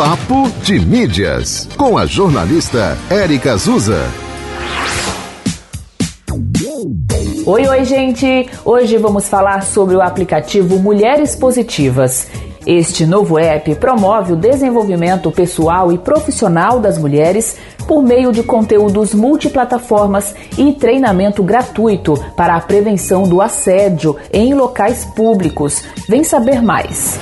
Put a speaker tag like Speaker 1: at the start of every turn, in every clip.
Speaker 1: Papo de Mídias, com a jornalista Érica Azusa.
Speaker 2: Oi, oi, gente! Hoje vamos falar sobre o aplicativo Mulheres Positivas. Este novo app promove o desenvolvimento pessoal e profissional das mulheres por meio de conteúdos multiplataformas e treinamento gratuito para a prevenção do assédio em locais públicos. Vem saber mais.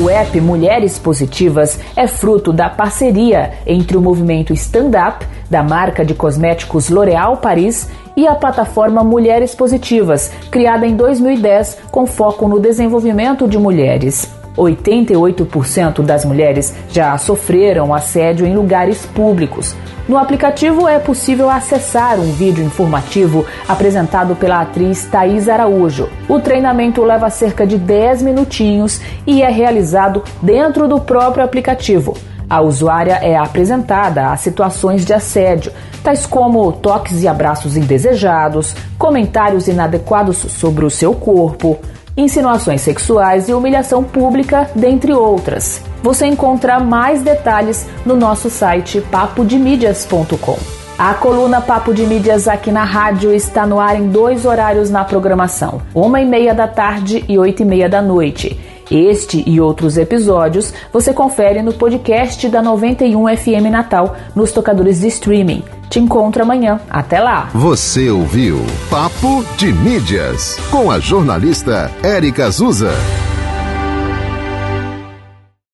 Speaker 2: O app Mulheres Positivas é fruto da parceria entre o movimento Stand Up, da marca de cosméticos L'Oréal Paris, e a plataforma Mulheres Positivas, criada em 2010 com foco no desenvolvimento de mulheres. 88% das mulheres já sofreram assédio em lugares públicos. No aplicativo é possível acessar um vídeo informativo apresentado pela atriz Thais Araújo. O treinamento leva cerca de 10 minutinhos e é realizado dentro do próprio aplicativo. A usuária é apresentada a situações de assédio, tais como toques e abraços indesejados, comentários inadequados sobre o seu corpo, insinuações sexuais e humilhação pública, dentre outras. Você encontra mais detalhes no nosso site papodemídias.com. A coluna Papo de Mídias aqui na rádio está no ar em dois horários na programação, uma e meia da tarde e oito e meia da noite. Este e outros episódios você confere no podcast da 91 FM Natal nos tocadores de streaming. Te encontro amanhã. Até lá.
Speaker 1: Você ouviu Papo de Mídias com a jornalista Érica Azusa.